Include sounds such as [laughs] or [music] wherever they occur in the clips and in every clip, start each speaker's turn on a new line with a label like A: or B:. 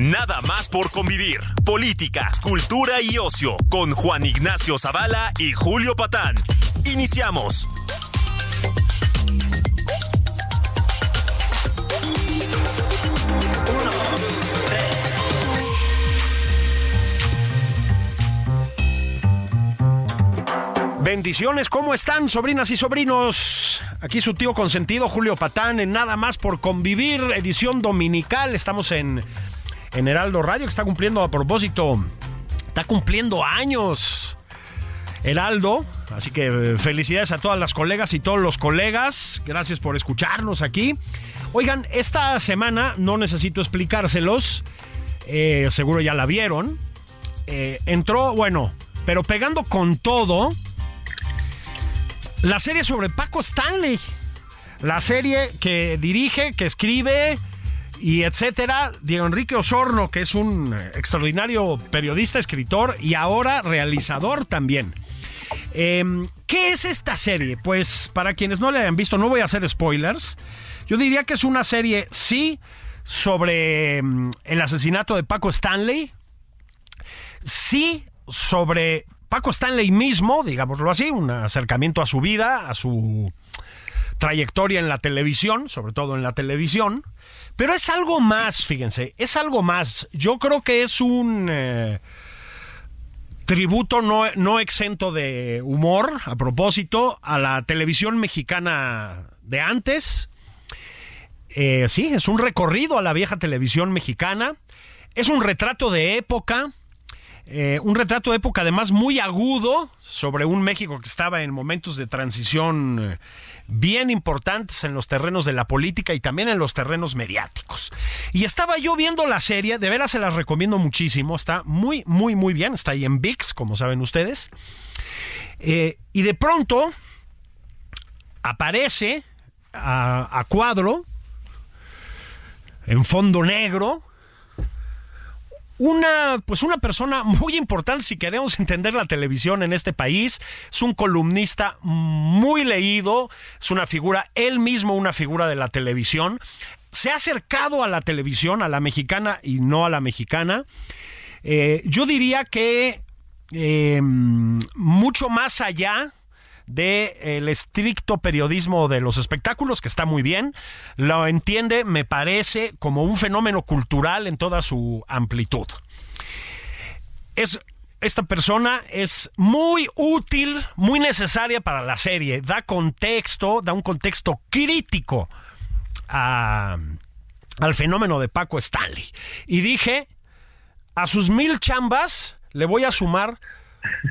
A: Nada más por convivir. Política, cultura y ocio con Juan Ignacio Zavala y Julio Patán. Iniciamos.
B: Bendiciones, ¿cómo están, sobrinas y sobrinos? Aquí su tío consentido, Julio Patán, en Nada más por convivir, edición dominical. Estamos en, en Heraldo Radio, que está cumpliendo a propósito, está cumpliendo años. Heraldo, así que eh, felicidades a todas las colegas y todos los colegas. Gracias por escucharnos aquí. Oigan, esta semana no necesito explicárselos, eh, seguro ya la vieron. Eh, entró, bueno, pero pegando con todo la serie sobre Paco Stanley. La serie que dirige, que escribe y etcétera. Diego Enrique Osorno, que es un extraordinario periodista, escritor y ahora realizador también. Eh, ¿Qué es esta serie? Pues para quienes no la hayan visto, no voy a hacer spoilers. Yo diría que es una serie, sí, sobre mm, el asesinato de Paco Stanley. Sí, sobre Paco Stanley mismo, digámoslo así, un acercamiento a su vida, a su trayectoria en la televisión, sobre todo en la televisión. Pero es algo más, fíjense, es algo más. Yo creo que es un eh, tributo no, no exento de humor, a propósito, a la televisión mexicana de antes. Eh, sí, es un recorrido a la vieja televisión mexicana. Es un retrato de época. Eh, un retrato de época además muy agudo sobre un México que estaba en momentos de transición bien importantes en los terrenos de la política y también en los terrenos mediáticos. Y estaba yo viendo la serie, de veras se las recomiendo muchísimo, está muy, muy, muy bien, está ahí en VIX, como saben ustedes. Eh, y de pronto aparece a, a cuadro, en fondo negro, una, pues una persona muy importante si queremos entender la televisión en este país. Es un columnista muy leído, es una figura, él mismo una figura de la televisión. Se ha acercado a la televisión, a la mexicana y no a la mexicana. Eh, yo diría que eh, mucho más allá del estricto periodismo de los espectáculos, que está muy bien. Lo entiende, me parece, como un fenómeno cultural en toda su amplitud. Es, esta persona es muy útil, muy necesaria para la serie. Da contexto, da un contexto crítico al fenómeno de Paco Stanley. Y dije, a sus mil chambas le voy a sumar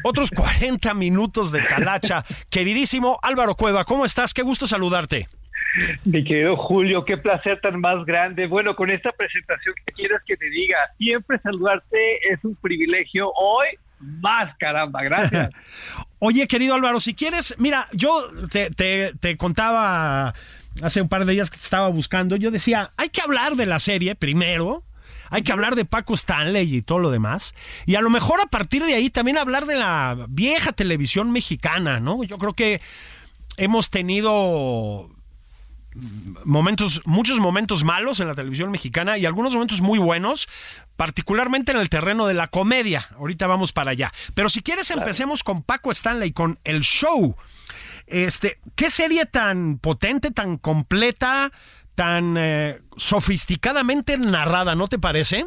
B: otros 40 minutos de talacha. Queridísimo Álvaro Cueva, ¿cómo estás? Qué gusto saludarte.
C: Mi querido Julio, qué placer tan más grande. Bueno, con esta presentación que quieras que te diga, siempre saludarte es un privilegio. Hoy más, caramba, gracias. [laughs]
B: Oye, querido Álvaro, si quieres, mira, yo te, te, te contaba hace un par de días que te estaba buscando, yo decía, hay que hablar de la serie primero, hay que hablar de Paco Stanley y todo lo demás. Y a lo mejor a partir de ahí también hablar de la vieja televisión mexicana, ¿no? Yo creo que hemos tenido momentos, muchos momentos malos en la televisión mexicana y algunos momentos muy buenos, particularmente en el terreno de la comedia. Ahorita vamos para allá. Pero si quieres empecemos con Paco Stanley, con el show. Este, ¿qué serie tan potente, tan completa, tan eh, sofisticadamente narrada, ¿no te parece?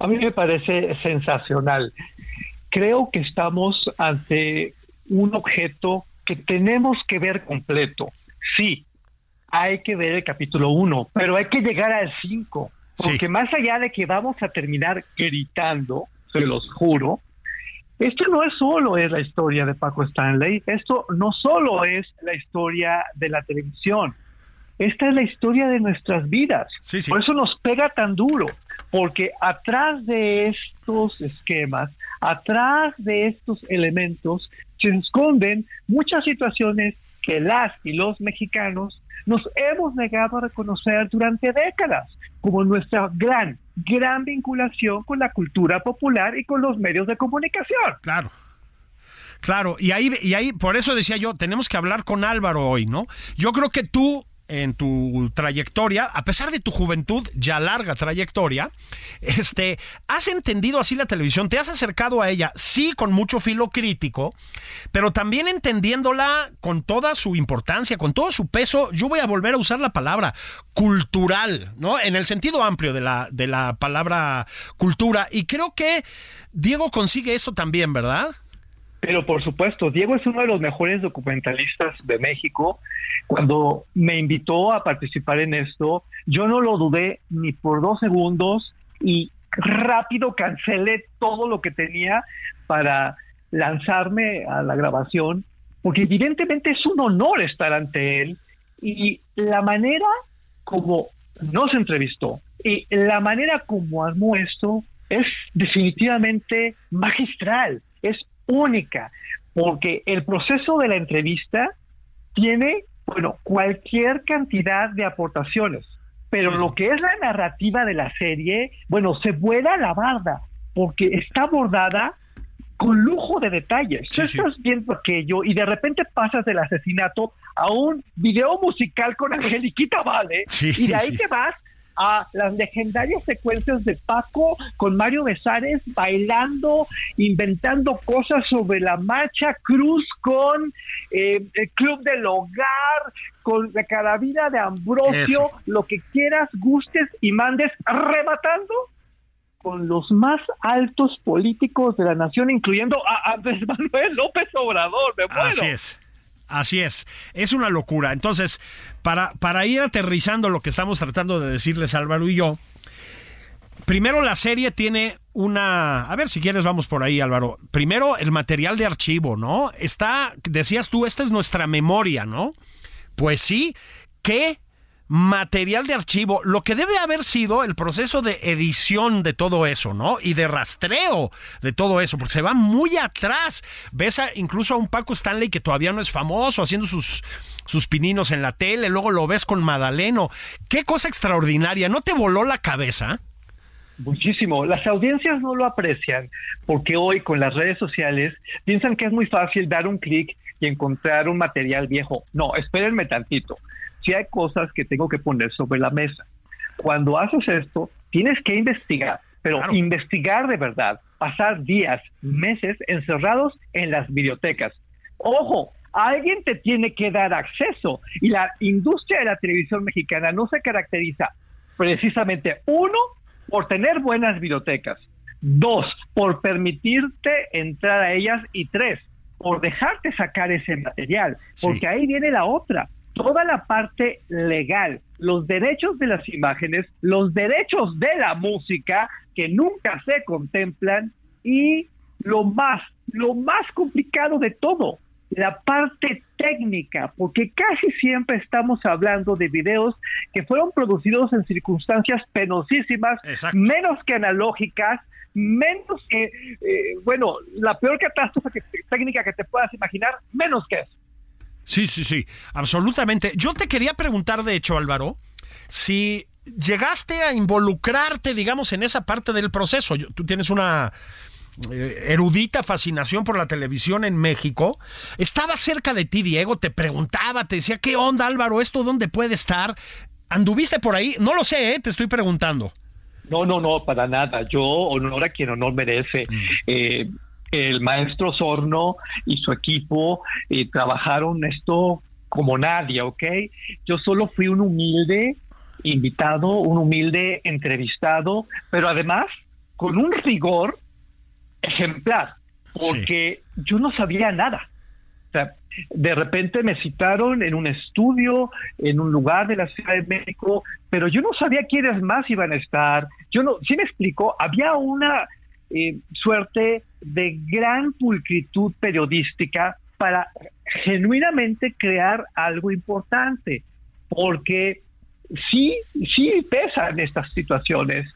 C: A mí me parece sensacional. Creo que estamos ante un objeto que tenemos que ver completo. Sí, hay que ver el capítulo 1, pero hay que llegar al 5, porque
B: Sí.
C: más allá de que vamos a terminar gritando, se los juro, esto no es solo es la historia de Paco Stanley, esto no solo es la historia de la televisión, esta es la historia de nuestras vidas.
B: Sí, sí.
C: Por eso nos pega tan duro, porque atrás de estos esquemas, atrás de estos elementos, se esconden muchas situaciones que las y los mexicanos nos hemos negado a reconocer durante décadas, como nuestra gran, gran vinculación con la cultura popular y con los medios de comunicación.
B: Claro. Claro, y ahí, y ahí, por eso decía yo, tenemos que hablar con Álvaro hoy, ¿no? Yo creo que tú, en tu trayectoria, a pesar de tu juventud, ya larga trayectoria, este, has entendido así la televisión, te has acercado a ella, sí, con mucho filo crítico, pero también entendiéndola con toda su importancia, con todo su peso, yo voy a volver a usar la palabra cultural, ¿no? En el sentido amplio de la, de la palabra cultura, y creo que Diego consigue esto también, ¿verdad?
C: Pero por supuesto, Diego es uno de los mejores documentalistas de México. Cuando me invitó a participar en esto, yo no lo dudé ni por dos segundos y rápido cancelé todo lo que tenía para lanzarme a la grabación, porque evidentemente es un honor estar ante él y la manera como nos entrevistó y la manera como armó esto es definitivamente magistral, es única, porque el proceso de la entrevista tiene, bueno, cualquier cantidad de aportaciones, pero lo que es la narrativa de la serie, bueno, se vuela la barda, porque está abordada con lujo de detalles. Tú estás viendo aquello y de repente pasas del asesinato a un video musical con Angeliquita Vale y de ahí te vas a las legendarias secuencias de Paco con Mario Besares bailando, inventando cosas sobre la marcha, Cruz con eh, el Club del Hogar, con la carabina de Ambrosio, lo que quieras, gustes y mandes, rematando con los más altos políticos de la nación, incluyendo a Andrés [laughs] Manuel López Obrador. Me muero.
B: Así es. Así es, es una locura. Entonces, para, para ir aterrizando lo que estamos tratando de decirles Álvaro y yo, primero la serie tiene una... A ver, si quieres vamos por ahí, Álvaro. Primero el material de archivo, ¿no? Está, decías tú, esta es nuestra memoria, ¿no? Pues sí, ¿qué material de archivo, lo que debe haber sido el proceso de edición de todo eso, ¿no? Y de rastreo de todo eso, porque se va muy atrás. Ves a, incluso a un Paco Stanley que todavía no es famoso, haciendo sus, sus pininos en la tele, luego lo ves con Madaleno. Qué cosa extraordinaria, ¿no te voló la cabeza?
C: Muchísimo. Las audiencias no lo aprecian porque hoy con las redes sociales piensan que es muy fácil dar un clic y encontrar un material viejo. No, espérenme tantito si hay cosas que tengo que poner sobre la mesa. Cuando haces esto, tienes que investigar, pero investigar de verdad, pasar días, meses encerrados en las bibliotecas. Ojo, alguien te tiene que dar acceso y la industria de la televisión mexicana no se caracteriza precisamente, uno, por tener buenas bibliotecas, dos, por permitirte entrar a ellas y tres, por dejarte sacar ese material, porque ahí viene la otra toda la parte legal, los derechos de las imágenes, los derechos de la música que nunca se contemplan y lo más, lo más complicado de todo, la parte técnica, porque casi siempre estamos hablando de videos que fueron producidos en circunstancias penosísimas, menos que analógicas, menos que, eh, bueno, la peor catástrofe técnica que te puedas imaginar, menos que eso.
B: Sí, sí, sí, absolutamente. Yo te quería preguntar, de hecho, Álvaro, si llegaste a involucrarte, digamos, en esa parte del proceso. Tú tienes una eh, erudita fascinación por la televisión en México. Estaba cerca de ti, Diego, te preguntaba, te decía, ¿qué onda, Álvaro? ¿Esto dónde puede estar? ¿Anduviste por ahí? No lo sé, ¿eh? te estoy preguntando.
C: No, no, no, para nada. Yo honor a quien honor merece. Mm. Eh, el maestro Sorno y su equipo eh, trabajaron esto como nadie, ¿ok? Yo solo fui un humilde invitado, un humilde entrevistado, pero además con un rigor ejemplar, porque yo no sabía nada. O sea, de repente me citaron en un estudio, en un lugar de la Ciudad de México, pero yo no sabía quiénes más iban a estar. Yo no, sí me explicó, había una eh, suerte de gran pulcritud periodística para genuinamente crear algo importante. porque sí, sí pesan estas situaciones.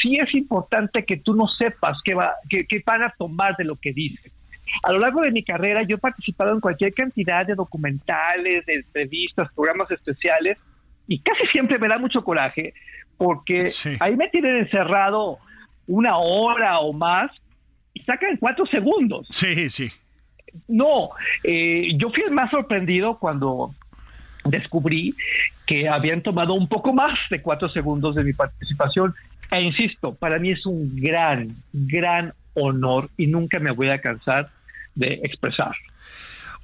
C: Sí es importante que tú no sepas qué, va, qué, qué van a tomar de lo que dices. A lo largo de mi carrera yo he participado en cualquier cantidad de documentales, de entrevistas, programas especiales, y casi siempre me da mucho coraje porque ahí me tienen encerrado una hora o más y sacan cuatro segundos.
B: Sí, sí.
C: No, eh, yo fui el más sorprendido cuando descubrí que habían tomado un poco más de cuatro segundos de mi participación. E insisto, para mí es un gran, gran honor y nunca me voy a cansar de expresar.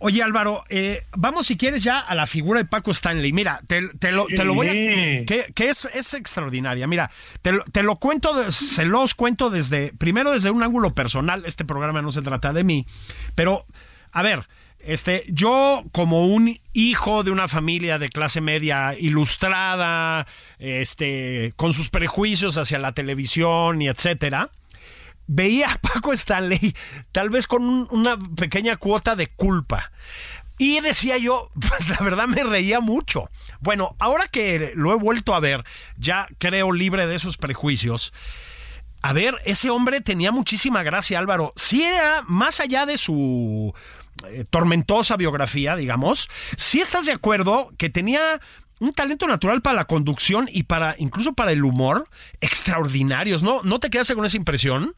B: Oye Álvaro, eh, vamos si quieres ya a la figura de Paco Stanley. Mira, te, lo, voy a... Que, es, es, extraordinaria. Mira, te, lo cuento, se los cuento desde, primero desde un ángulo personal, este programa no se trata de mí, pero, a ver, este, yo como un hijo de una familia de clase media ilustrada, este, con sus prejuicios hacia la televisión y etcétera, veía a [laughs] Paco Stanley tal vez con una pequeña cuota de culpa. Y decía yo, [laughs] pues la verdad me reía mucho. Bueno, ahora que lo he vuelto a ver, ya creo libre de esos prejuicios. A ver, ese hombre tenía muchísima gracia, Álvaro. Si era más allá de su eh, tormentosa biografía, digamos, si estás de acuerdo que tenía un talento natural para la conducción y para incluso para el humor extraordinarios, ¿no? ¿No te quedaste con esa impresión?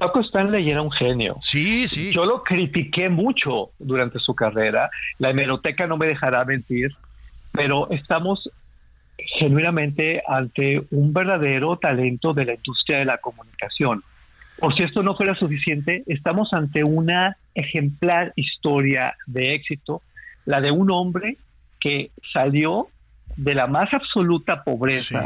C: Paco Stanley era un genio.
B: Sí, sí.
C: Yo lo critiqué mucho durante su carrera. La hemeroteca no me dejará mentir, pero estamos genuinamente ante un verdadero talento de la industria de la comunicación. Por si esto no fuera suficiente, estamos ante una ejemplar historia de éxito, la de un hombre que salió de la más absoluta pobreza,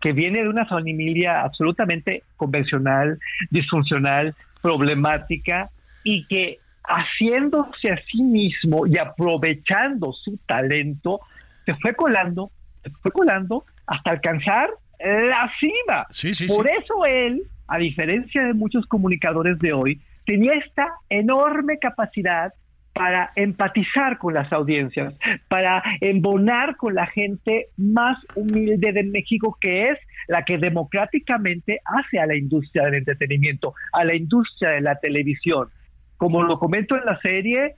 C: que viene de una familia absolutamente convencional, disfuncional, problemática, y que haciéndose a sí mismo y aprovechando su talento, se fue colando, se fue colando hasta alcanzar la cima. Por eso él, a diferencia de muchos comunicadores de hoy, tenía esta enorme capacidad para empatizar con las audiencias, para embonar con la gente más humilde de México, que es la que democráticamente hace a la industria del entretenimiento, a la industria de la televisión. Como lo comento en la serie,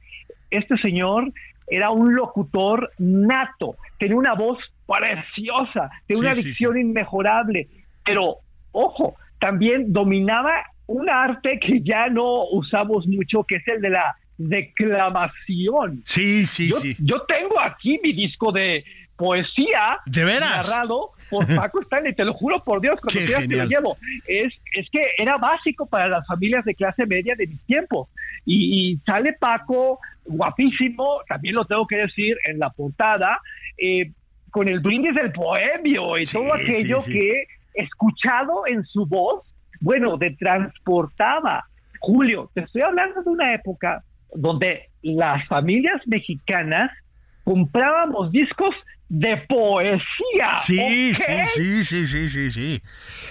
C: este señor era un locutor nato, tenía una voz preciosa, tenía una dicción inmejorable, pero ojo, también dominaba un arte que ya no usamos mucho, que es el de la declamación.
B: Sí, sí,
C: yo,
B: sí.
C: Yo tengo aquí mi disco de poesía
B: ¿De veras?
C: narrado por [laughs] Paco Stanley, te lo juro por Dios, cuando quieras te lo llevo. Es, es que era básico para las familias de clase media de mis tiempos. Y, sale Paco, guapísimo, también lo tengo que decir, en la portada, eh, con el brindis del poemio y todo aquello que escuchado en su voz, bueno, de transportaba. Julio, te estoy hablando de una época donde las familias mexicanas comprábamos discos de poesía.
B: Sí, sí, sí, sí, sí, sí, sí,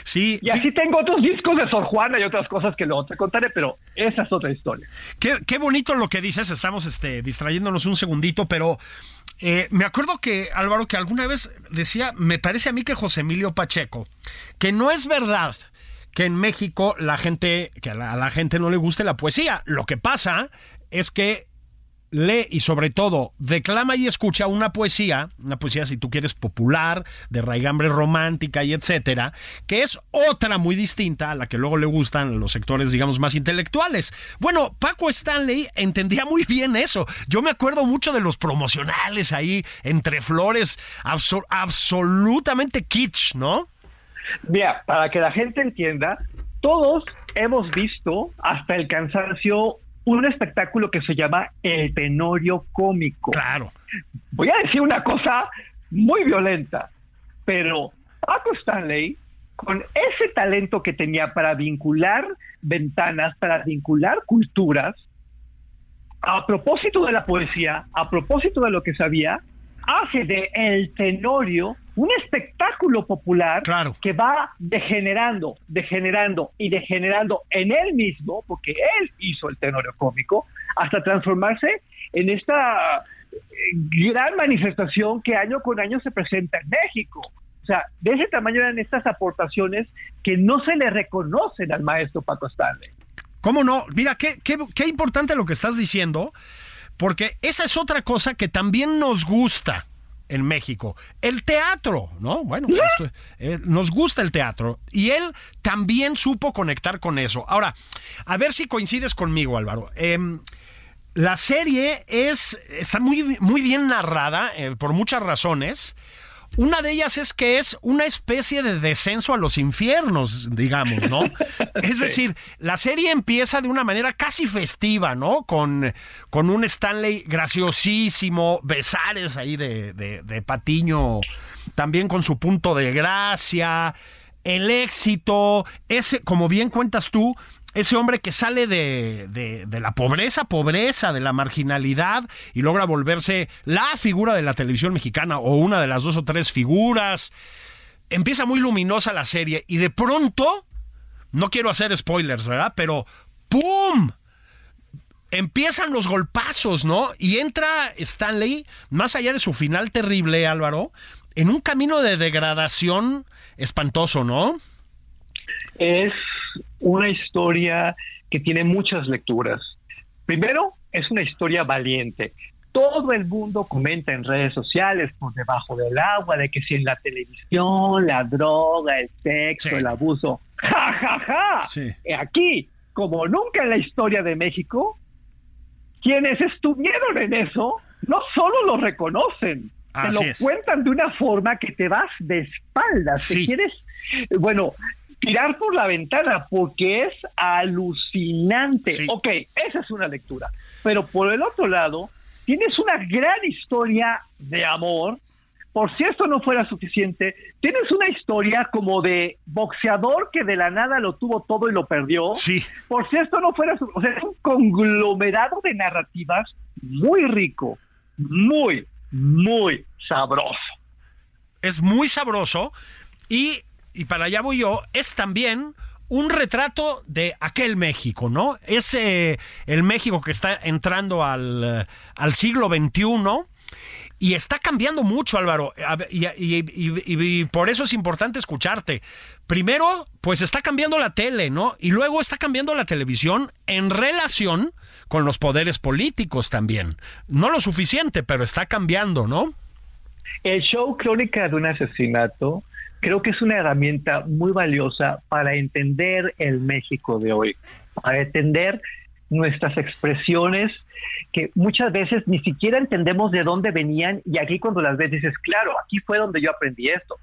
B: sí.
C: Y así tengo otros discos de Sor Juana y otras cosas que luego te contaré, pero esa es otra historia.
B: Qué, qué bonito lo que dices, estamos este, distrayéndonos un segundito, pero eh, me acuerdo que Álvaro, que alguna vez decía, me parece a mí que José Emilio Pacheco, que no es verdad que en México la gente, que a la gente no le guste la poesía. Lo que pasa es que lee y sobre todo declama y escucha una poesía, una poesía si tú quieres popular, de raigambre romántica y etcétera, que es otra muy distinta a la que luego le gustan los sectores digamos más intelectuales. Bueno, Paco Stanley entendía muy bien eso. Yo me acuerdo mucho de los promocionales ahí entre flores, absolutamente kitsch, ¿no?
C: Mira, para que la gente entienda, todos hemos visto hasta el cansancio un espectáculo que se llama El Tenorio Cómico.
B: Claro.
C: Voy a decir una cosa muy violenta, pero Paco Stanley, con ese talento que tenía para vincular ventanas, para vincular culturas, a propósito de la poesía, a propósito de lo que sabía, hace de El Tenorio un espectáculo popular que va degenerando, degenerando y degenerando en él mismo, porque él hizo el tenorio cómico, hasta transformarse en esta gran manifestación que año con año se presenta en México. O sea, de ese tamaño eran estas aportaciones que no se le reconocen al maestro Paco Stanley.
B: ¿Cómo no? Mira, qué, qué, qué importante lo que estás diciendo, porque esa es otra cosa que también nos gusta en México. El teatro, ¿no? Bueno, pues esto, eh, nos gusta el teatro y él también supo conectar con eso. Ahora, a ver si coincides conmigo, Álvaro. Em, la serie es, está muy, muy bien narrada eh, por muchas razones. Una de ellas es que es una especie de descenso a los infiernos, digamos, ¿no? [laughs] Es decir, la serie empieza de una manera casi festiva, ¿no? Con, con un Stanley graciosísimo, besares ahí de, de, de Patiño, también con su punto de gracia, el éxito, ese, como bien cuentas tú, ese hombre que sale de, de, la pobreza, pobreza, de la marginalidad y logra volverse la figura de la televisión mexicana o una de las dos o tres figuras. Empieza muy luminosa la serie y de pronto, no quiero hacer spoilers, ¿verdad? Pero ¡pum! Empiezan los golpazos, ¿no? Y entra Stanley, más allá de su final terrible, Álvaro, en un camino de degradación espantoso, ¿no?
C: Es una historia que tiene muchas lecturas. Primero, es una historia valiente. Todo el mundo comenta en redes sociales por debajo del agua de que si en la televisión, la droga, el sexo, el abuso, ja, ja, ja. Aquí, como nunca en la historia de México, quienes estuvieron en eso no solo lo reconocen, te lo cuentan de una forma que te vas de espaldas. Si quieres, bueno, tirar por la ventana porque es alucinante. Ok, esa es una lectura. Pero por el otro lado, tienes una gran historia de amor. Por si esto no fuera suficiente, tienes una historia como de boxeador que de la nada lo tuvo todo y lo perdió.
B: Sí.
C: Por si esto no fuera, o sea, es un conglomerado de narrativas muy rico, muy, muy sabroso.
B: Es muy sabroso y y para allá voy yo, es también un retrato de aquel México, ¿no? Es el México que está entrando al, al siglo XXI. Y está cambiando mucho, Álvaro, y, y, por eso es importante escucharte. Primero, pues está cambiando la tele, ¿no? Y luego está cambiando la televisión en relación con los poderes políticos también. No lo suficiente, pero está cambiando, ¿no?
C: El show Crónica de un asesinato creo que es una herramienta muy valiosa para entender el México de hoy, para entender nuestras expresiones que muchas veces ni siquiera entendemos de dónde venían y aquí cuando las ves dices, claro, aquí fue donde yo aprendí esto,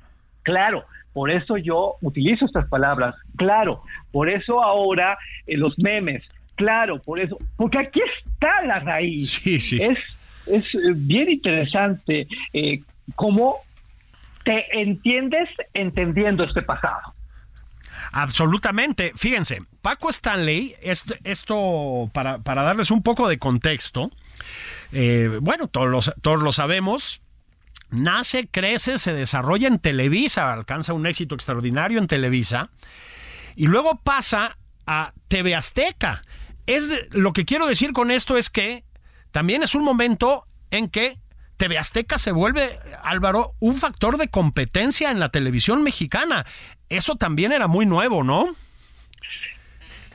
C: claro, por eso yo utilizo estas palabras, claro, por eso ahora eh, los memes, claro, por eso, porque aquí está la raíz.
B: Sí, sí.
C: Es, es eh, bien interesante eh, cómo te entiendes entendiendo este pasado.
B: Absolutamente. Fíjense, Paco Stanley, esto, para, para, darles un poco de contexto, eh, bueno, todos, todos lo sabemos, nace, crece, se desarrolla en Televisa, alcanza un éxito extraordinario en Televisa, y luego pasa a TV Azteca. Es lo que quiero decir con esto es que también es un momento en que TV Azteca se vuelve, Álvaro, un factor de competencia en la televisión mexicana. Eso también era muy nuevo, ¿no?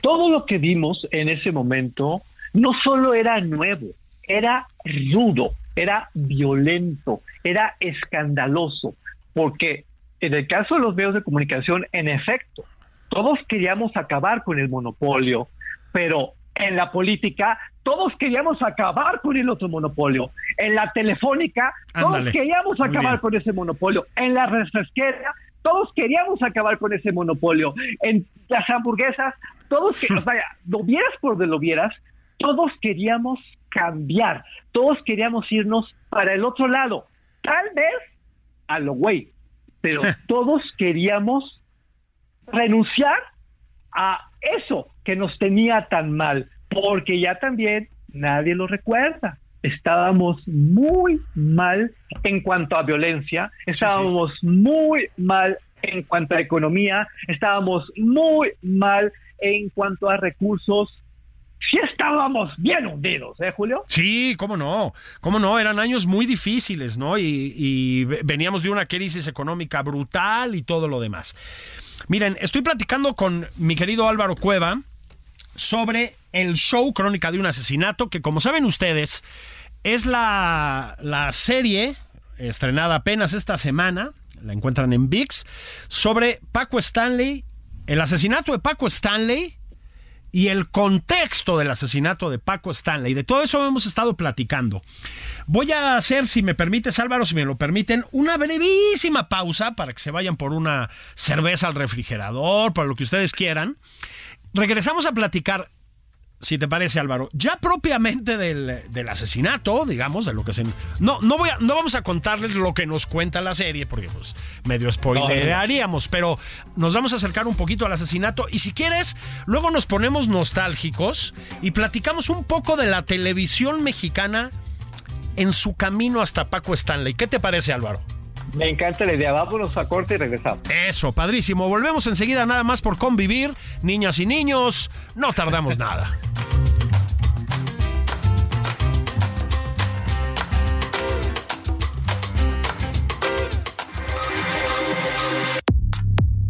C: Todo lo que vimos en ese momento no solo era nuevo, era rudo, era violento, era escandaloso, porque en el caso de los medios de comunicación, en efecto, todos queríamos acabar con el monopolio, pero en la política todos queríamos acabar con el otro monopolio. En la telefónica, todos queríamos acabar con ese monopolio. En la refresquera, todos queríamos acabar con ese monopolio. En las hamburguesas, todos que, [laughs] vaya, lo vieras por donde lo vieras, todos queríamos cambiar. Todos queríamos irnos para el otro lado. Tal vez a lo güey, pero [laughs] todos queríamos renunciar a eso que nos tenía tan mal, porque ya también nadie lo recuerda. Estábamos muy mal en cuanto a violencia, estábamos muy mal en cuanto a economía, estábamos muy mal en cuanto a recursos. Estábamos bien hundidos, ¿eh, Julio?
B: Sí, cómo no, cómo no, eran años muy difíciles, ¿no? Y, y veníamos de una crisis económica brutal y todo lo demás. Miren, estoy platicando con mi querido Álvaro Cueva sobre el show Crónica de un asesinato, que como saben ustedes, es la, la serie estrenada apenas esta semana, la encuentran en VIX, sobre Paco Stanley, el asesinato de Paco Stanley y el contexto del asesinato de Paco Stanley. De todo eso hemos estado platicando. Voy a hacer, si me permites, Álvaro, si me lo permiten, una brevísima pausa para que se vayan por una cerveza al refrigerador, por lo que ustedes quieran. Regresamos a platicar si te parece Álvaro, ya propiamente del, del, asesinato, digamos, de lo que se... No, no, voy a, no vamos a contarles lo que nos cuenta la serie, porque pues medio spoilearíamos, pero nos vamos a acercar un poquito al asesinato y si quieres, luego nos ponemos nostálgicos y platicamos un poco de la televisión mexicana en su camino hasta Paco Stanley. ¿Qué te parece Álvaro?
C: Me encanta la idea. Vámonos a corte y regresamos.
B: Eso, padrísimo. Volvemos enseguida nada más por convivir. Niñas y niños, no tardamos nada.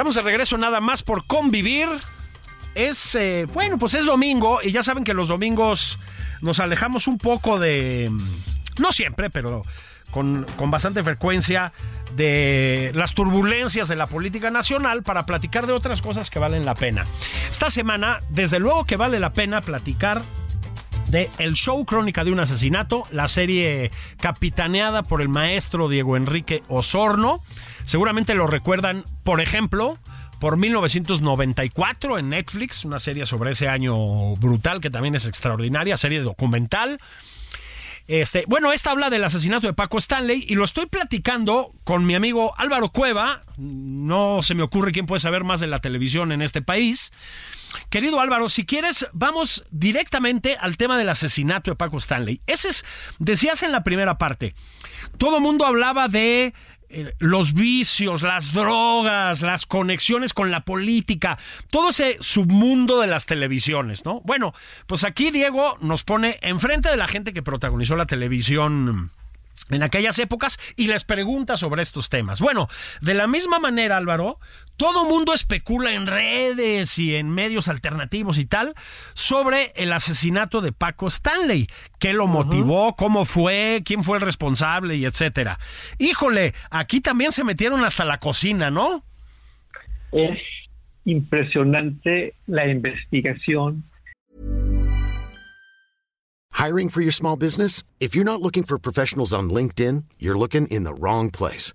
B: Estamos de regreso nada más por convivir. Es, eh, bueno, pues es domingo y ya saben que los domingos nos alejamos un poco de, no siempre, pero con, con, bastante frecuencia de las turbulencias de la política nacional para platicar de otras cosas que valen la pena. Esta semana, desde luego que vale la pena platicar de El Show Crónica de un Asesinato, la serie capitaneada por el maestro Diego Enrique Osorno. Seguramente lo recuerdan, por ejemplo, por 1994 en Netflix, una serie sobre ese año brutal que también es extraordinaria, serie documental. Este, bueno, esta habla del asesinato de Paco Stanley y lo estoy platicando con mi amigo Álvaro Cueva. No se me ocurre quién puede saber más de la televisión en este país. Querido Álvaro, si quieres, vamos directamente al tema del asesinato de Paco Stanley. Ese es, decías en la primera parte, todo mundo hablaba de los vicios, las drogas, las conexiones con la política, todo ese submundo de las televisiones, ¿no? Bueno, pues aquí Diego nos pone enfrente de la gente que protagonizó la televisión en aquellas épocas y les pregunta sobre estos temas. Bueno, de la misma manera, Álvaro, todo mundo especula en redes y en medios alternativos y tal sobre el asesinato de Paco Stanley, qué lo motivó, cómo fue, quién fue el responsable y etcétera. Híjole, aquí también se metieron hasta la cocina, ¿no?
C: Es impresionante la investigación
D: Hiring for your small business? If you're not looking for professionals on LinkedIn, you're looking in the wrong place.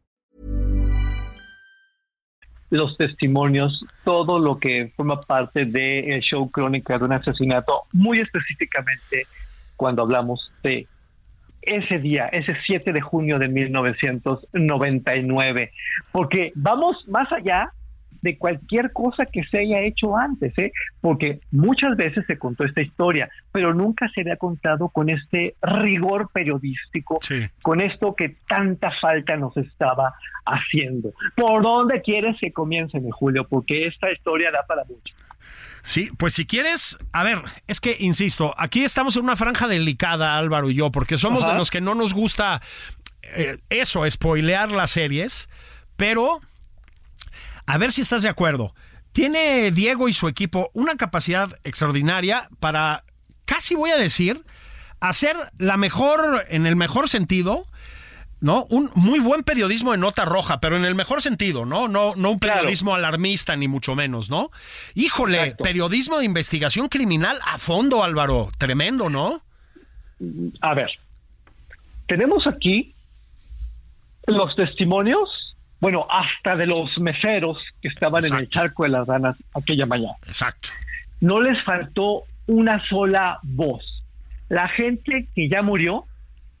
C: Los testimonios, todo lo que forma parte del show Crónica de un asesinato, muy específicamente cuando hablamos de ese día, ese 7 de junio de 1999, porque vamos más allá de cualquier cosa que se haya hecho antes, ¿eh? porque muchas veces se contó esta historia, pero nunca se había contado con este rigor periodístico, con esto que tanta falta nos estaba haciendo. ¿Por dónde quieres que comience, mi Julio? Porque esta historia da para mucho.
B: Sí, pues si quieres, a ver, es que, insisto, aquí estamos en una franja delicada, Álvaro y yo, porque somos de los que no nos gusta eh, eso, spoilear las series, pero A ver si estás de acuerdo. Tiene Diego y su equipo una capacidad extraordinaria para, casi voy a decir, hacer la mejor, en el mejor sentido, ¿no? Un muy buen periodismo de nota roja, pero en el mejor sentido, ¿no? No, no un periodismo alarmista, ni mucho menos, ¿no? Híjole, periodismo de investigación criminal a fondo, Álvaro. Tremendo, ¿no?
C: A ver, tenemos aquí los testimonios, bueno, hasta de los meseros que estaban en el charco de las ranas aquella mañana.
B: Exacto.
C: No les faltó una sola voz. La gente que ya murió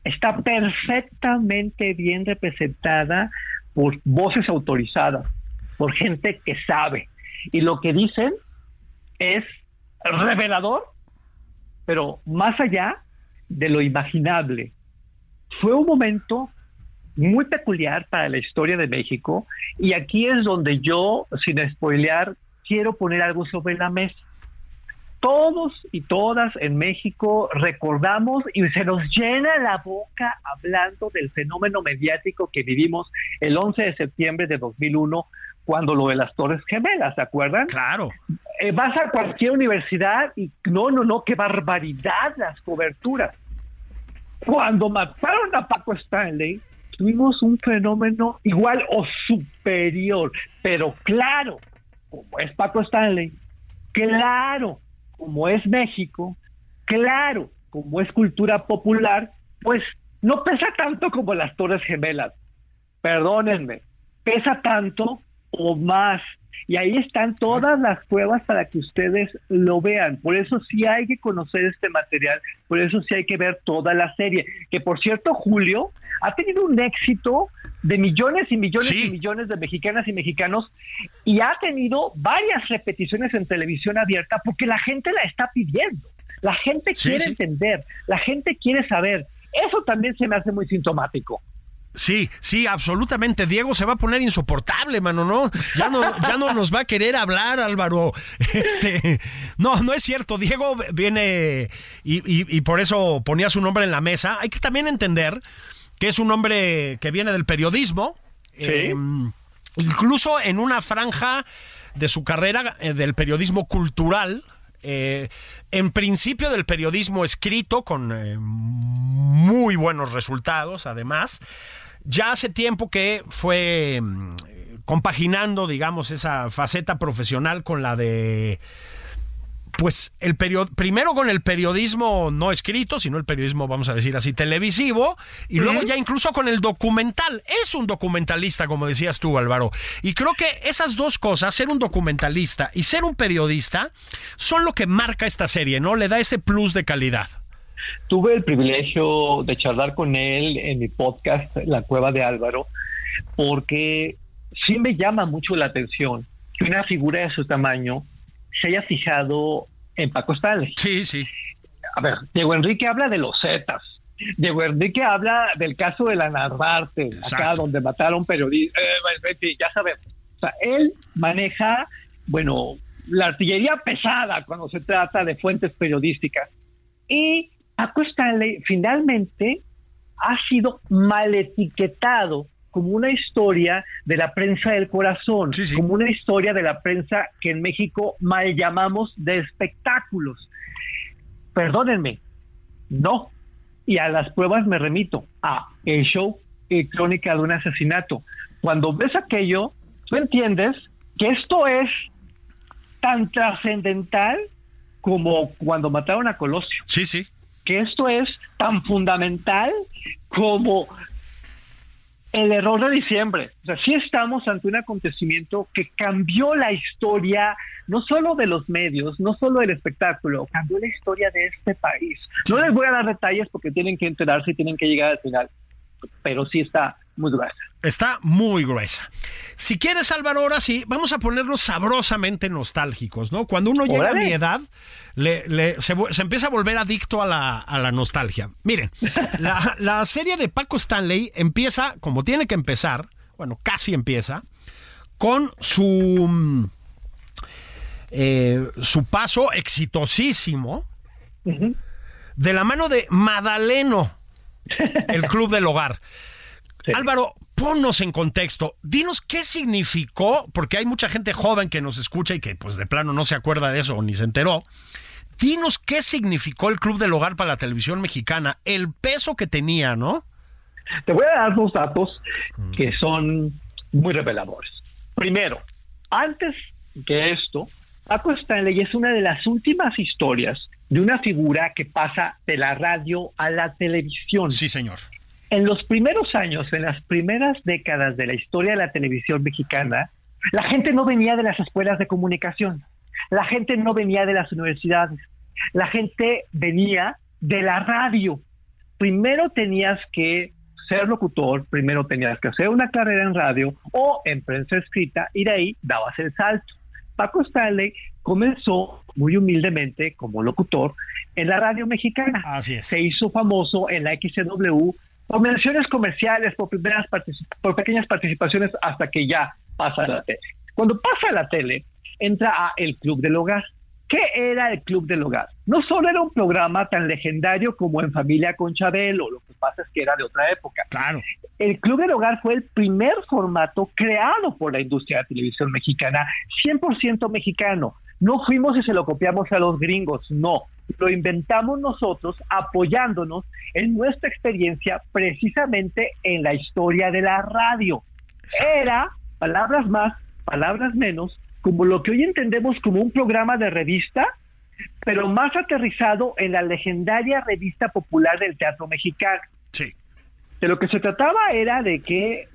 C: está perfectamente bien representada por voces autorizadas, por gente que sabe. Y lo que dicen es revelador, pero más allá de lo imaginable. Fue un momento muy peculiar para la historia de México y aquí es donde yo, sin spoilear, quiero poner algo sobre la mesa todos y todas en México recordamos y se nos llena la boca hablando del fenómeno mediático que vivimos el 11 de septiembre de 2001 cuando lo de las Torres Gemelas, ¿se acuerdan?
B: Claro.
C: Eh, vas a cualquier universidad y no, no, no, qué barbaridad las coberturas. Cuando mataron a Paco Stanley, tuvimos un fenómeno igual o superior, pero claro, como es Paco Stanley, claro, como es México, claro, como es cultura popular, pues no pesa tanto como las Torres Gemelas. Perdónenme, pesa tanto o más. Y ahí están todas las pruebas para que ustedes lo vean. Por eso sí hay que conocer este material, por eso sí hay que ver toda la serie. Que por cierto, Julio ha tenido un éxito de millones y millones y millones de mexicanas y mexicanos y ha tenido varias repeticiones en televisión abierta porque la gente la está pidiendo. La gente quiere entender, la gente quiere saber. Eso también se me hace muy sintomático.
B: Sí, sí, absolutamente. Diego se va a poner insoportable, mano, ¿no? Ya no, ya no nos va a querer hablar, Álvaro. Este, no, no es cierto. Diego viene y, y por eso ponía su nombre en la mesa. Hay que también entender que es un hombre que viene del periodismo, em, incluso en una franja de su carrera eh, del periodismo cultural, eh, en principio del periodismo escrito, con eh, muy buenos resultados, además. Ya hace tiempo que fue em, compaginando, digamos, esa faceta profesional con la de pues el primero con el periodismo no escrito, sino el periodismo, vamos a decir así, televisivo, y luego ya incluso con el documental. Es un documentalista, como decías tú, Álvaro. Y creo que esas dos cosas, ser un documentalista y ser un periodista, son lo que marca esta serie, ¿no? Le da ese plus de calidad.
C: Tuve el privilegio de charlar con él en mi podcast, La Cueva de Álvaro, porque sí me llama mucho la atención que una figura de su tamaño se haya fijado en Paco Stanley.
B: Sí, sí.
C: A ver, Diego Enrique habla de los Zetas. Diego Enrique habla del caso de la Narvarte, acá donde mataron periodistas. Eh, ya sabemos. O sea, él maneja, bueno, la artillería pesada cuando se trata de fuentes periodísticas. Y Paco Stanley finalmente ha sido mal etiquetado como una historia de la prensa del corazón, como una historia de la prensa que en México mal llamamos de espectáculos. Perdónenme, no. Y a las pruebas me remito a el show y Crónica de un asesinato. Cuando ves aquello, tú entiendes que esto es tan trascendental como cuando mataron a Colosio.
B: Sí, sí.
C: Esto es tan fundamental como el error de diciembre. O sea, sí estamos ante un acontecimiento que cambió la historia, no solo de los medios, no solo del espectáculo, cambió la historia de este país. No les voy a dar detalles porque tienen que enterarse y tienen que llegar al final, pero sí está muy gruesa.
B: Está muy gruesa. Si quieres, Álvaro, ahora sí, vamos a ponernos sabrosamente nostálgicos, ¿no? Cuando uno llega a mi edad, se, empieza a volver adicto a la, nostalgia. Miren, [laughs] la, serie de Paco Stanley empieza, como tiene que empezar, bueno, casi empieza, con su, eh, su paso exitosísimo de la mano de Madaleno, el [laughs] Club del Hogar. Álvaro, ponnos en contexto. Dinos qué significó, porque hay mucha gente joven que nos escucha y que pues de plano no se acuerda de eso o ni se enteró. Dinos qué significó el Club del Hogar para la televisión mexicana, el peso que tenía, ¿no?
C: Te voy a dar dos datos que son muy reveladores. Primero, antes que esto, Paco Stanley es una de las últimas historias de una figura que pasa de la radio a la televisión.
B: Sí, señor.
C: En los primeros años, en las primeras décadas de la historia de la televisión mexicana, la gente no venía de las escuelas de comunicación, la gente no venía de las universidades, la gente venía de la radio. Primero tenías que ser locutor, primero tenías que hacer una carrera en radio o en prensa escrita y de ahí dabas el salto. Paco Stanley comenzó muy humildemente como locutor en la radio mexicana.
B: Así es.
C: Se hizo famoso en la XCW por menciones comerciales, por primeras por pequeñas participaciones hasta que ya pasa la tele. Cuando pasa la tele, entra a El Club del Hogar. ¿Qué era el Club del Hogar? No solo era un programa tan legendario como En Familia con Chabelo, lo que pasa es que era de otra época.
B: Claro.
C: El Club del Hogar fue el primer formato creado por la industria de la televisión mexicana, 100% mexicano. No fuimos y se lo copiamos a los gringos, no. Lo inventamos nosotros apoyándonos en nuestra experiencia precisamente en la historia de la radio. Era, palabras más, palabras menos, como lo que hoy entendemos como un programa de revista, pero más aterrizado en la legendaria revista popular del teatro mexicano.
B: Sí.
C: De lo que se trataba era de que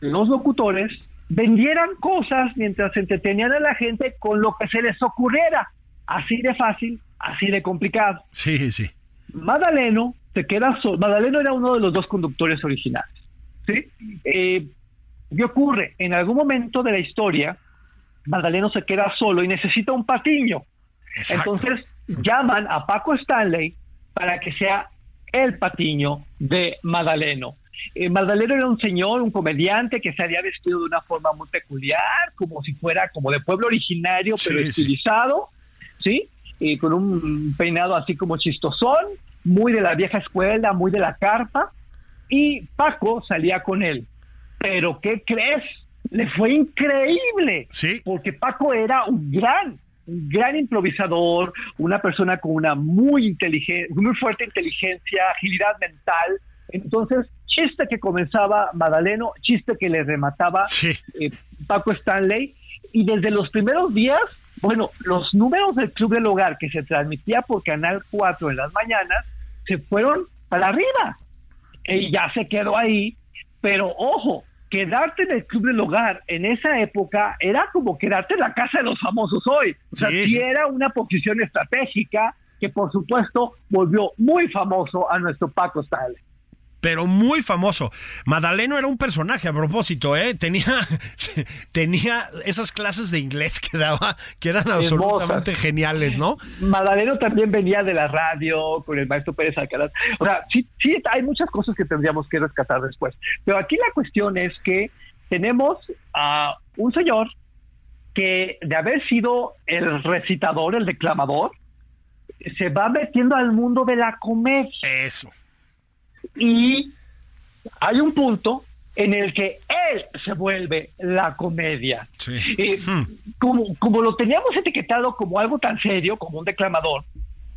C: los locutores vendieran cosas mientras entretenían a la gente con lo que se les ocurriera. Así de fácil, así de complicado.
B: Sí, sí.
C: Madaleno se queda solo. Madaleno era uno de los dos conductores originales. ¿sí? Eh, ¿Qué ocurre? En algún momento de la historia, Madaleno se queda solo y necesita un patiño.
B: Exacto.
C: Entonces llaman a Paco Stanley para que sea el patiño de Madaleno. Eh, Madaleno era un señor, un comediante que se había vestido de una forma muy peculiar, como si fuera como de pueblo originario, pero
B: Sí, sí.
C: estilizado, ¿sí? Y con un peinado así como chistosón, muy de la vieja escuela, muy de la carpa, y Paco salía con él. Pero ¿qué crees? Le fue increíble,
B: Sí.
C: porque Paco era un gran, un gran improvisador, una persona con una muy inteligente, muy fuerte inteligencia, agilidad mental. Entonces, chiste que comenzaba Madaleno, chiste que le remataba
B: Sí.
C: eh, Paco Stanley, y desde los primeros días, bueno, los números del Club del Hogar que se transmitía por Canal 4 en las mañanas, se fueron para arriba. Y ya se quedó ahí, pero ojo, quedarte en el Club del Hogar en esa época era como quedarte en la casa de los famosos hoy. O sea,
B: Sí,
C: era una posición estratégica que por supuesto volvió muy famoso a nuestro Paco Stanley.
B: Pero muy famoso. Madaleno era un personaje a propósito, ¿eh? Tenía, [laughs] tenía esas clases de inglés que daba, que eran absolutamente geniales, ¿no?
C: Madaleno también venía de la radio con el maestro Pérez Alcalá. O sea, sí, sí, hay muchas cosas que tendríamos que rescatar después. Pero aquí la cuestión es que tenemos a un señor que de haber sido el recitador, el declamador, se va metiendo al mundo de la comedia.
B: Eso.
C: Y hay un punto en el que él se vuelve la comedia.
B: Sí.
C: Eh,
B: Hmm.
C: como, como lo teníamos etiquetado como algo tan serio, como un declamador,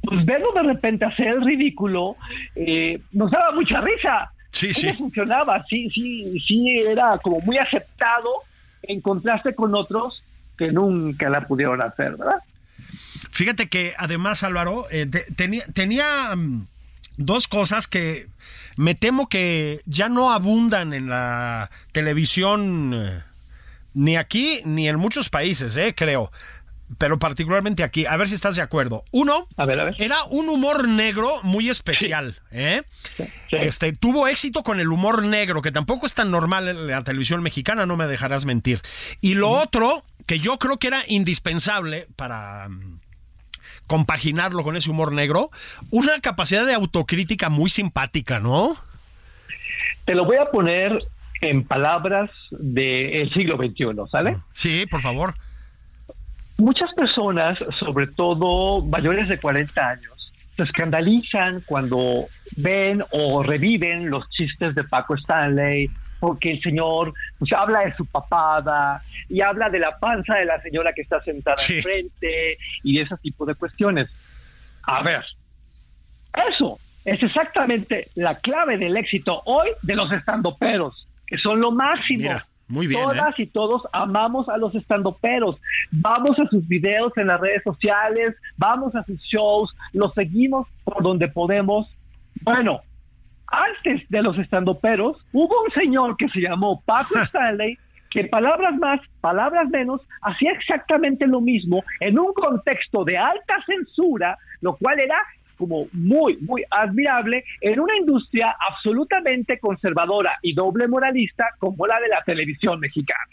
C: pues verlo de repente hacer el ridículo eh, nos daba mucha risa.
B: Sí,
C: ¿Cómo
B: sí.
C: funcionaba? Sí, sí, sí, era como muy aceptado en contraste con otros que nunca la pudieron hacer, ¿verdad?
B: Fíjate que además, Álvaro, eh, te- tenía, tenía mm, dos cosas que me temo que ya no abundan en la televisión, eh, ni aquí ni en muchos países, eh, creo. Pero particularmente aquí. A ver si estás de acuerdo. Uno,
C: A ver, a ver.
B: era un humor negro muy especial. ¿eh?
C: Sí.
B: Este, tuvo éxito con el humor negro, que tampoco es tan normal en la televisión mexicana, no me dejarás mentir. Y lo otro, que yo creo que era indispensable para mm, compaginarlo con ese humor negro, una capacidad de autocrítica muy simpática, ¿no?
C: Te lo voy a poner en palabras del siglo XXI, ¿sale?
B: Sí, por favor.
C: Muchas personas, sobre todo mayores de 40 años, se escandalizan cuando ven o reviven los chistes de Paco Stanley porque el señor pues, habla de su papada y habla de la panza de la señora que está sentada enfrente y ese tipo de cuestiones. A ver, eso es exactamente la clave del éxito hoy de los estandoperos, que son lo máximo.
B: muy bien.
C: Todas
B: ¿eh?
C: y todos amamos a los estandoperos. Vamos a sus videos en las redes sociales, vamos a sus shows, los seguimos por donde podemos. Bueno, antes de los estandoperos, hubo un señor que se llamó Paco [laughs] Stanley que palabras más, palabras menos, hacía exactamente lo mismo en un contexto de alta censura, lo cual era como muy, muy admirable en una industria absolutamente conservadora y doble moralista como la de la televisión mexicana.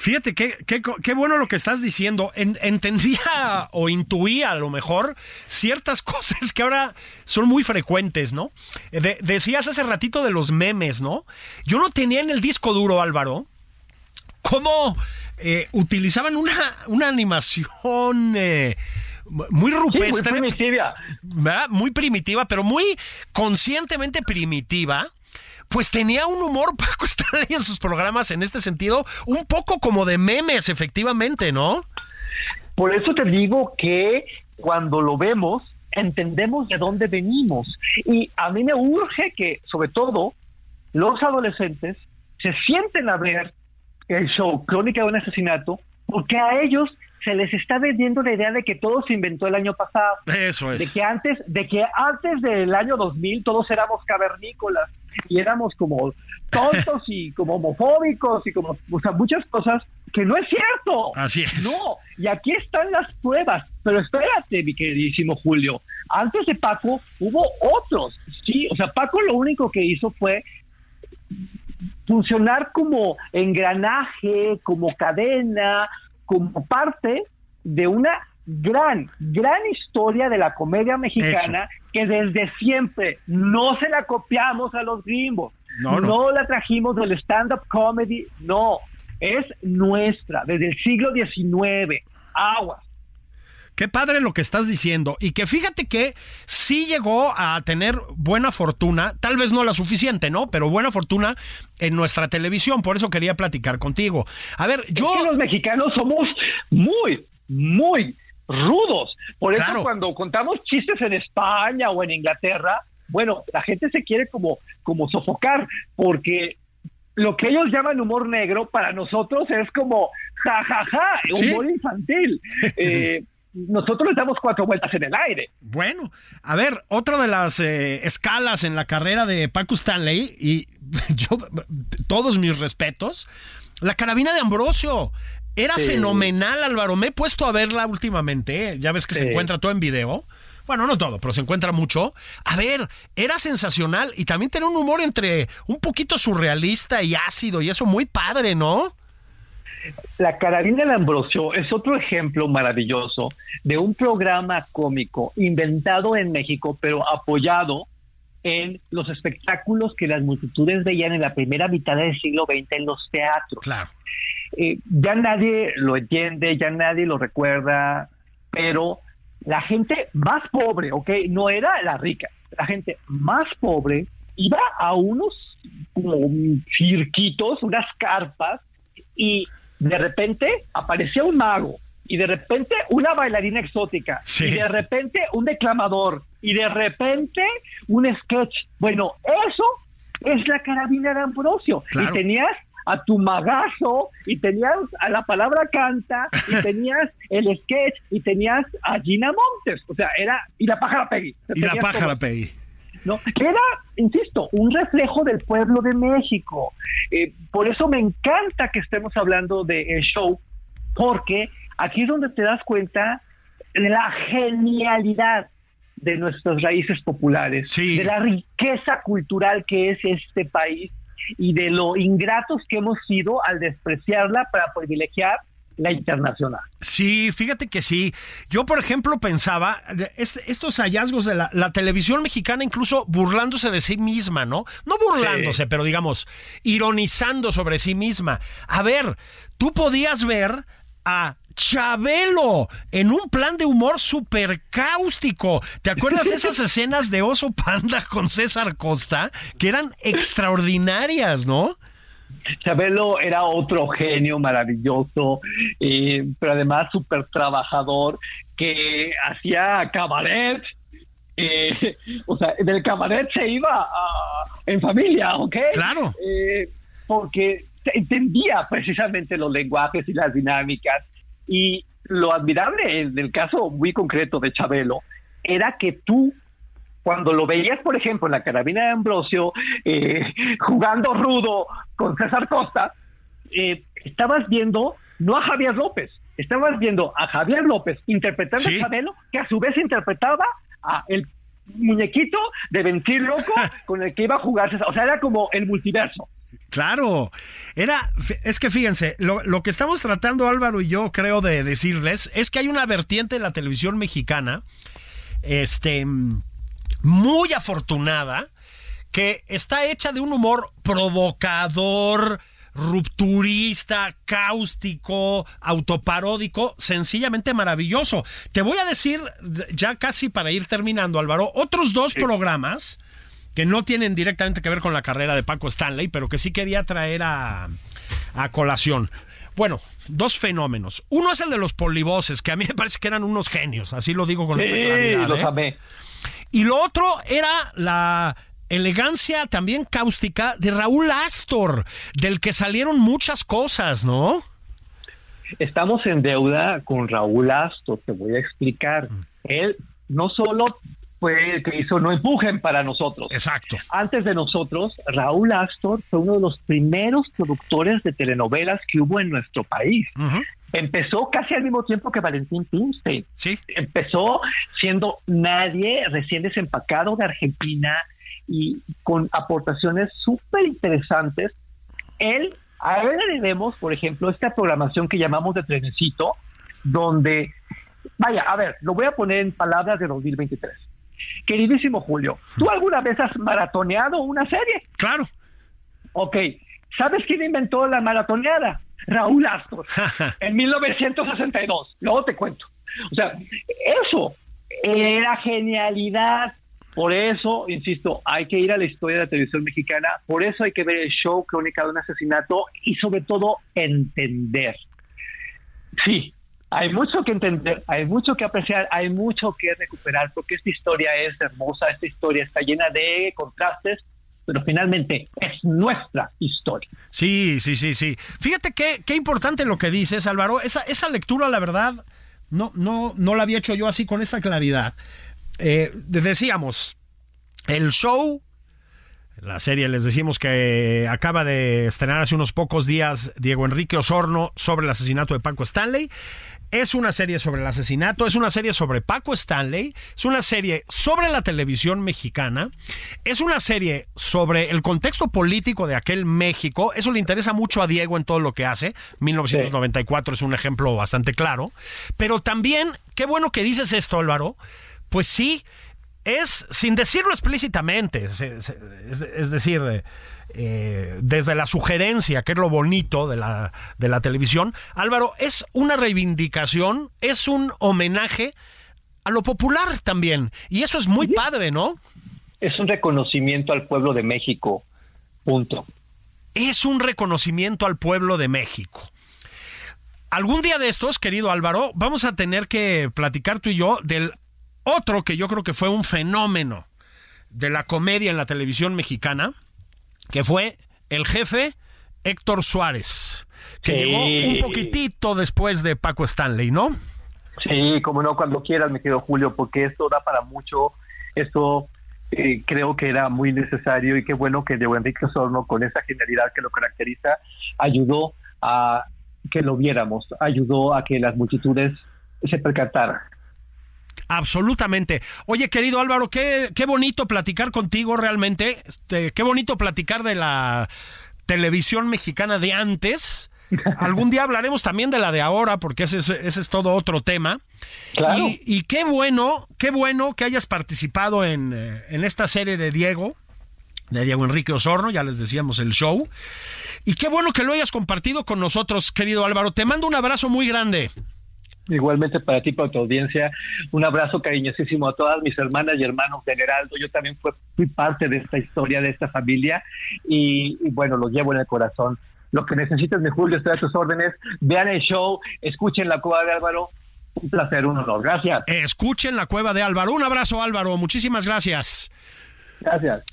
B: Fíjate qué, qué, qué, bueno lo que estás diciendo. entendía [laughs] o intuía a lo mejor ciertas [laughs] cosas que ahora son muy frecuentes, ¿no? decías hace ratito de los memes, ¿no? Yo no tenía en el disco duro, Álvaro, cómo eh, utilizaban una, una animación... Eh, muy rupestre.
C: muy primitiva.
B: Muy primitiva, pero muy conscientemente primitiva. Pues tenía un humor [laughs] Paco Stanley en sus programas en este sentido, un poco como de memes, efectivamente, ¿no?
C: Por eso te digo que cuando lo vemos, entendemos de dónde venimos. Y a mí me urge que, sobre todo, los adolescentes se sienten a ver el show Crónica de un asesinato, porque a ellos se les está vendiendo la idea de que todo se inventó el año pasado.
B: Eso es.
C: De que antes, de que antes del año 2000 todos éramos cavernícolas y éramos como tontos y como homofóbicos y como, o sea, muchas cosas que no es cierto.
B: Así es.
C: No, y aquí están las pruebas. Pero espérate, mi queridísimo Julio. Antes de Paco hubo otros. Sí, o sea, Paco lo único que hizo fue funcionar como engranaje, como cadena, como parte de una gran, gran historia de la comedia mexicana que desde siempre no se la copiamos a los gringos, no, la trajimos del stand-up comedy, no, es nuestra, desde el siglo XIX, aguas.
B: Qué padre lo que estás diciendo. Y que fíjate que sí llegó a tener buena fortuna, tal vez no la suficiente, ¿no? Pero buena fortuna en nuestra televisión. Por eso quería platicar contigo. A ver, yo.
C: los mexicanos somos muy, muy rudos. Por eso cuando contamos chistes en España o en Inglaterra, bueno, la gente se quiere como, como sofocar, porque lo que ellos llaman humor negro para nosotros es como jajaja, ja, ja, humor infantil. [laughs] Eh, nosotros le damos cuatro vueltas en el aire.
B: Bueno, a ver, otra de las eh, escalas en la carrera de Paco Stanley, y [laughs] yo, todos mis respetos, la carabina de Ambrosio. Era fenomenal, Álvaro. Me he puesto a verla últimamente. ¿eh? Ya ves que se encuentra todo en video. Bueno, no todo, pero se encuentra mucho. A ver, era sensacional y también tenía un humor entre un poquito surrealista y ácido y eso muy padre, ¿no?
C: La Carabina de Ambrosio es otro ejemplo maravilloso de un programa cómico inventado en México, pero apoyado en los espectáculos que las multitudes veían en la primera mitad del siglo XX en los teatros.
B: Claro.
C: Eh, ya nadie lo entiende, ya nadie lo recuerda, pero la gente más pobre, ¿ok? No era la rica, la gente más pobre iba a unos como cirquitos, unas carpas, y de repente aparecía un mago y de repente una bailarina exótica y de repente un declamador y de repente un sketch. Bueno, eso es la carabina de Ambrosio. Y tenías a tu magazo y tenías a la palabra canta y [laughs] tenías el sketch y tenías a Gina Montes. O sea, era... Y la pájara Peggy.
B: Y la pájara Peggy.
C: ¿No? Era, insisto, un reflejo del pueblo de México. Eh, por eso me encanta que estemos hablando de el show, porque aquí es donde te das cuenta de la genialidad de nuestras raíces populares, de la riqueza cultural que es este país y de lo ingratos que hemos sido al despreciarla para privilegiar la internacional.
B: Sí, fíjate que sí. Yo, por ejemplo, pensaba, estos hallazgos de la, televisión mexicana, incluso burlándose de sí misma, ¿no? No burlándose, pero digamos, ironizando sobre sí misma. A ver, tú podías ver a Chabelo en un plan de humor súper cáustico. ¿Te acuerdas de esas [laughs] escenas de Oso Panda con César Costa? Que eran extraordinarias, ¿no?
C: Chabelo era otro genio maravilloso, eh, pero además súper trabajador, que hacía cabaret. Eh, [laughs] o sea, del cabaret se iba en familia, ¿ok?
B: Claro.
C: Eh, porque entendía precisamente los lenguajes y las dinámicas. Y lo admirable en el caso muy concreto de Chabelo era que tú cuando lo veías, por ejemplo, en la carabina de Ambrosio, eh, [laughs] jugando rudo con César Costa, eh, estabas viendo no a Javier López, estabas viendo a Javier López interpretando a Chabelo, que a su vez interpretaba a el muñequito de Ventil Loco [laughs] con el que iba a jugar O sea, era como el multiverso.
B: Claro, era, es que fíjense, lo, lo, que estamos tratando Álvaro y yo creo de decirles es que hay una vertiente de la televisión mexicana, este, muy afortunada que está hecha de un humor provocador, rupturista, cáustico, autoparódico, sencillamente maravilloso. Te voy a decir, ya casi para ir terminando, Álvaro, otros dos programas que no tienen directamente que ver con la carrera de Paco Stanley, pero que sí quería traer a, a colación. Bueno, dos fenómenos. Uno es el de los polivoces, que a mí me parece que eran unos genios, así lo digo con esta claridad.
C: Los ¿eh?
B: Y lo otro era la elegancia también cáustica de Raúl Astor, del que salieron muchas cosas, ¿no?
C: Estamos en deuda con Raúl Astor, te voy a explicar. Él no solo fue el que hizo No Empujen para nosotros.
B: Exacto.
C: Antes de nosotros, Raúl Astor fue uno de los primeros productores de telenovelas que hubo en nuestro país. Empezó casi al mismo tiempo que Valentín Pinstein.
B: Sí.
C: Empezó siendo nadie, recién desempacado de Argentina y con aportaciones súper interesantes. Él, a él le debemos, por ejemplo, esta programación que llamamos de trenecito, donde, vaya, a ver, lo voy a poner en palabras de 2023. Queridísimo Julio, ¿tú alguna vez has maratoneado una serie?
B: Claro.
C: Ok, ¿sabes quién inventó la maratoneada? Raúl Astor, [laughs] en 1962. Luego te cuento. O sea, eso era genialidad. Por eso, insisto, hay que ir a la historia de la televisión mexicana, por eso hay que ver el show Crónica de un asesinato y sobre todo entender. Sí, hay mucho que entender, hay mucho que apreciar, hay mucho que recuperar, porque esta historia es hermosa, esta historia está llena de contrastes, pero finalmente es nuestra historia.
B: Sí, sí, sí, sí. Fíjate qué, qué importante lo que dices, Álvaro. Esa, esa lectura, la verdad, no, no, no la había hecho yo así con esta claridad. Eh, decíamos, el show, la serie les decimos que acaba de estrenar hace unos pocos días Diego Enrique Osorno sobre el asesinato de Paco Stanley. Es una serie sobre el asesinato, es una serie sobre Paco Stanley, es una serie sobre la televisión mexicana, es una serie sobre el contexto político de aquel México, eso le interesa mucho a Diego en todo lo que hace, 1994 es un ejemplo bastante claro, pero también, qué bueno que dices esto Álvaro, pues sí, es, sin decirlo explícitamente, es, es decir, eh, desde la sugerencia, que es lo bonito de la, de la televisión, Álvaro, es una reivindicación, es un homenaje a lo popular también. Y eso es muy padre, ¿no?
C: Es un reconocimiento al pueblo de México, punto.
B: Es un reconocimiento al pueblo de México. Algún día de estos, querido Álvaro, vamos a tener que platicar tú y yo del otro que yo creo que fue un fenómeno de la comedia en la televisión mexicana, que fue el jefe Héctor Suárez, que llegó un poquitito después de Paco Stanley, ¿no?
C: Sí, como no, cuando quieras, me quedo Julio, porque esto da para mucho, esto eh, creo que era muy necesario y qué bueno que Diego Enrique Osorno, con esa genialidad que lo caracteriza, ayudó a que lo viéramos, ayudó a que las multitudes se percataran.
B: Absolutamente. Oye, querido Álvaro, qué, qué bonito platicar contigo realmente. Este, qué bonito platicar de la televisión mexicana de antes. [laughs] Algún día hablaremos también de la de ahora, porque ese es, ese es todo otro tema. Y, qué bueno, qué bueno que hayas participado en, eh, en esta serie de Diego, de Diego Enrique Osorno, ya les decíamos el show. Y qué bueno que lo hayas compartido con nosotros, querido Álvaro. Te mando un abrazo muy grande.
C: Igualmente para ti, para tu audiencia, un abrazo cariñosísimo a todas mis hermanas y hermanos de Heraldo. Yo también fui parte de esta historia, de esta familia, y, bueno, lo llevo en el corazón. Lo que necesites, mi Julio, estoy a tus órdenes. Vean el show, escuchen la Cueva de Álvaro. Un placer, un honor. Gracias.
B: Escuchen la Cueva de Álvaro. Un abrazo, Álvaro. Muchísimas gracias.
C: Gracias.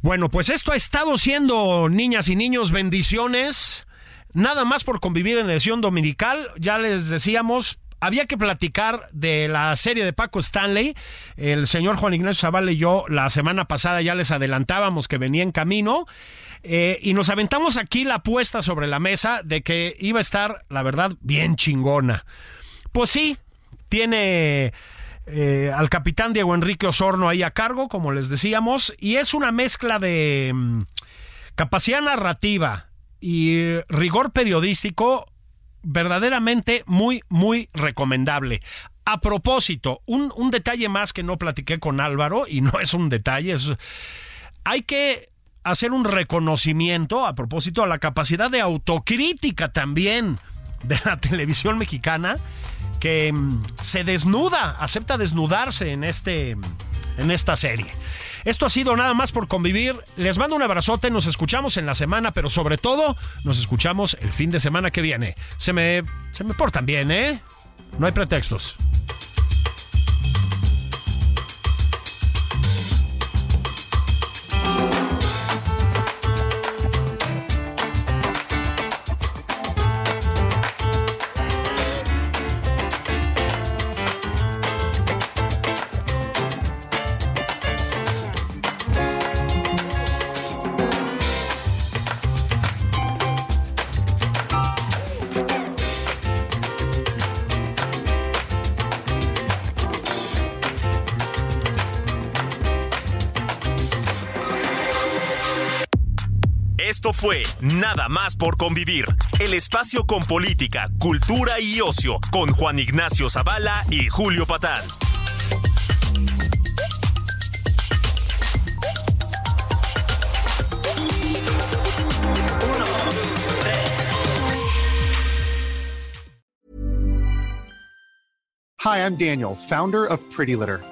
B: Bueno, pues esto ha estado siendo, niñas y niños, bendiciones. Nada más por convivir en edición dominical. Ya les decíamos, había que platicar de la serie de Paco Stanley. El señor Juan Ignacio Zavala y yo la semana pasada ya les adelantábamos que venía en camino. Eh, y nos aventamos aquí la apuesta sobre la mesa de que iba a estar, la verdad, bien chingona. Pues sí, tiene eh, al capitán Diego Enrique Osorno ahí a cargo, como les decíamos, y es una mezcla de mm, capacidad narrativa y rigor periodístico verdaderamente muy, muy recomendable. A propósito, un, un, detalle más que no platiqué con Álvaro, y no es un detalle, es, hay que hacer un reconocimiento a propósito a la capacidad de autocrítica también de la televisión mexicana que mm, se desnuda, acepta desnudarse en, este, en esta serie. Esto ha sido nada más por convivir. Les mando un abrazote, nos escuchamos en la semana, pero sobre todo nos escuchamos el fin de semana que viene. Se me, se me portan bien, ¿eh? No hay pretextos.
A: Esto fue Nada más por convivir, el espacio con política, cultura y ocio, con Juan Ignacio Zavala y Julio Patán.
E: Hi, I'm Daniel, founder of Pretty Litter.